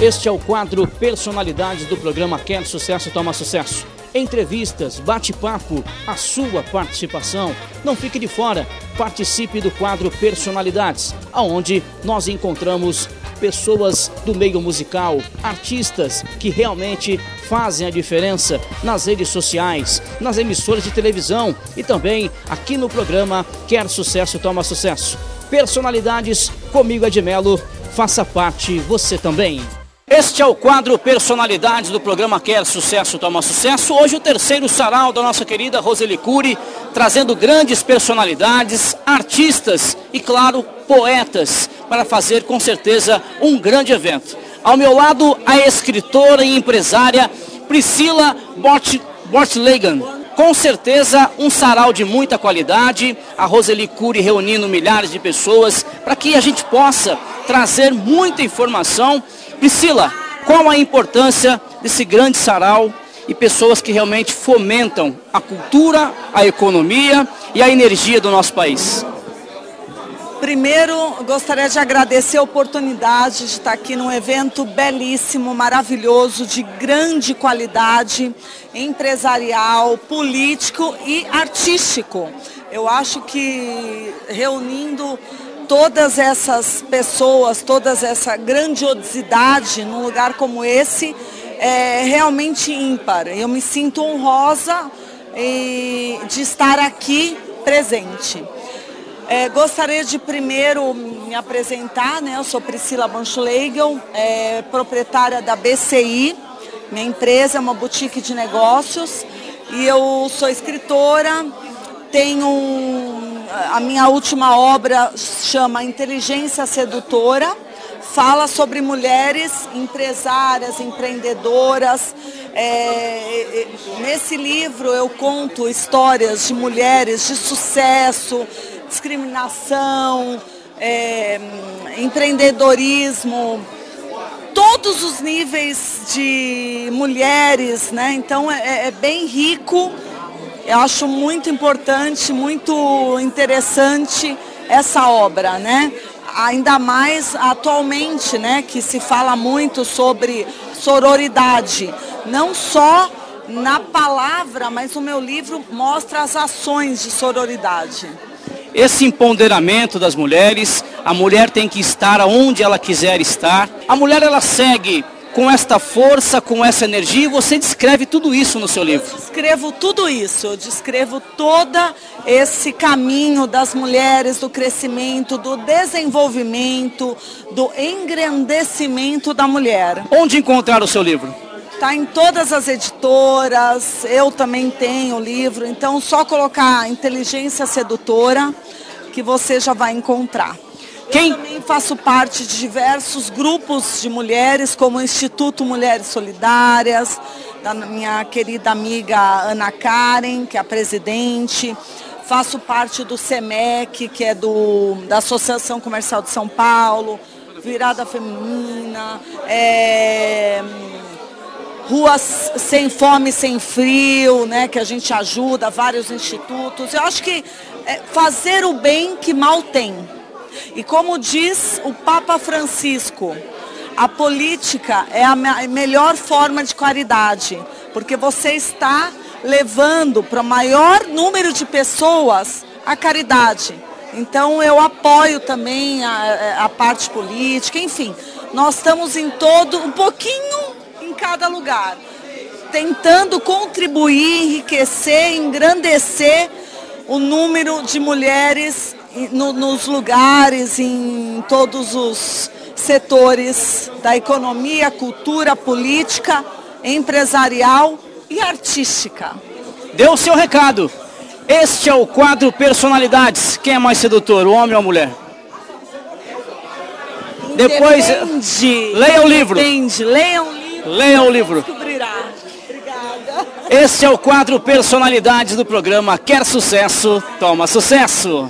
Este é o quadro Personalidades do programa Quer Sucesso Toma Sucesso. Entrevistas, bate-papo, a sua participação. Não fique de fora, participe do quadro Personalidades, aonde nós encontramos pessoas do meio musical, artistas que realmente fazem a diferença nas redes sociais, nas emissoras de televisão e também aqui no programa Quer Sucesso Toma Sucesso. Personalidades comigo Edmelo, faça parte você também. Este é o quadro Personalidades do programa Quer Sucesso Toma Sucesso. Hoje o terceiro sarau da nossa querida Roseli Cury, trazendo grandes personalidades, artistas e, claro, poetas, para fazer com certeza um grande evento. Ao meu lado, a escritora e empresária Priscila Bortlegan. Com certeza, um sarau de muita qualidade, a Roseli Cury reunindo milhares de pessoas para que a gente possa trazer muita informação Priscila, qual a importância desse grande sarau e pessoas que realmente fomentam a cultura, a economia e a energia do nosso país? Primeiro, gostaria de agradecer a oportunidade de estar aqui num evento belíssimo, maravilhoso, de grande qualidade empresarial, político e artístico. Eu acho que reunindo todas essas pessoas, toda essa grandiosidade num lugar como esse é realmente ímpar. Eu me sinto honrosa de estar aqui presente. É, gostaria de primeiro me apresentar, né? Eu sou Priscila Banschlegel, é, proprietária da BCI. Minha empresa é uma boutique de negócios e eu sou escritora, tenho a minha última obra chama Inteligência Sedutora, fala sobre mulheres empresárias, empreendedoras. É, nesse livro eu conto histórias de mulheres de sucesso, discriminação, é, empreendedorismo, todos os níveis de mulheres, né? Então é, é bem rico eu acho muito importante, muito interessante essa obra, né? Ainda mais atualmente, né, que se fala muito sobre sororidade, não só na palavra, mas o meu livro mostra as ações de sororidade. Esse empoderamento das mulheres, a mulher tem que estar onde ela quiser estar. A mulher ela segue com esta força, com essa energia, e você descreve tudo isso no seu livro. Eu descrevo tudo isso, eu descrevo todo esse caminho das mulheres, do crescimento, do desenvolvimento, do engrandecimento da mulher. Onde encontrar o seu livro? Está em todas as editoras, eu também tenho o livro, então só colocar Inteligência Sedutora que você já vai encontrar. Quem... Eu também faço parte de diversos grupos de mulheres, como o Instituto Mulheres Solidárias, da minha querida amiga Ana Karen, que é a presidente. Faço parte do SEMEC, que é do, da Associação Comercial de São Paulo, Virada Feminina, é, Ruas Sem Fome, Sem Frio, né, que a gente ajuda, vários institutos. Eu acho que é fazer o bem que mal tem. E como diz o Papa Francisco, a política é a melhor forma de caridade, porque você está levando para o maior número de pessoas a caridade. Então eu apoio também a, a parte política, enfim, nós estamos em todo, um pouquinho em cada lugar, tentando contribuir, enriquecer, engrandecer o número de mulheres no, nos lugares, em todos os setores da economia, cultura, política, empresarial e artística. Deu o seu recado. Este é o quadro Personalidades. Quem é mais sedutor, o homem ou a mulher? Depois, leia o livro. Depende, leia o livro. Leia o livro. Descobrirá. Obrigada. Este é o quadro Personalidades do programa Quer Sucesso, Toma Sucesso.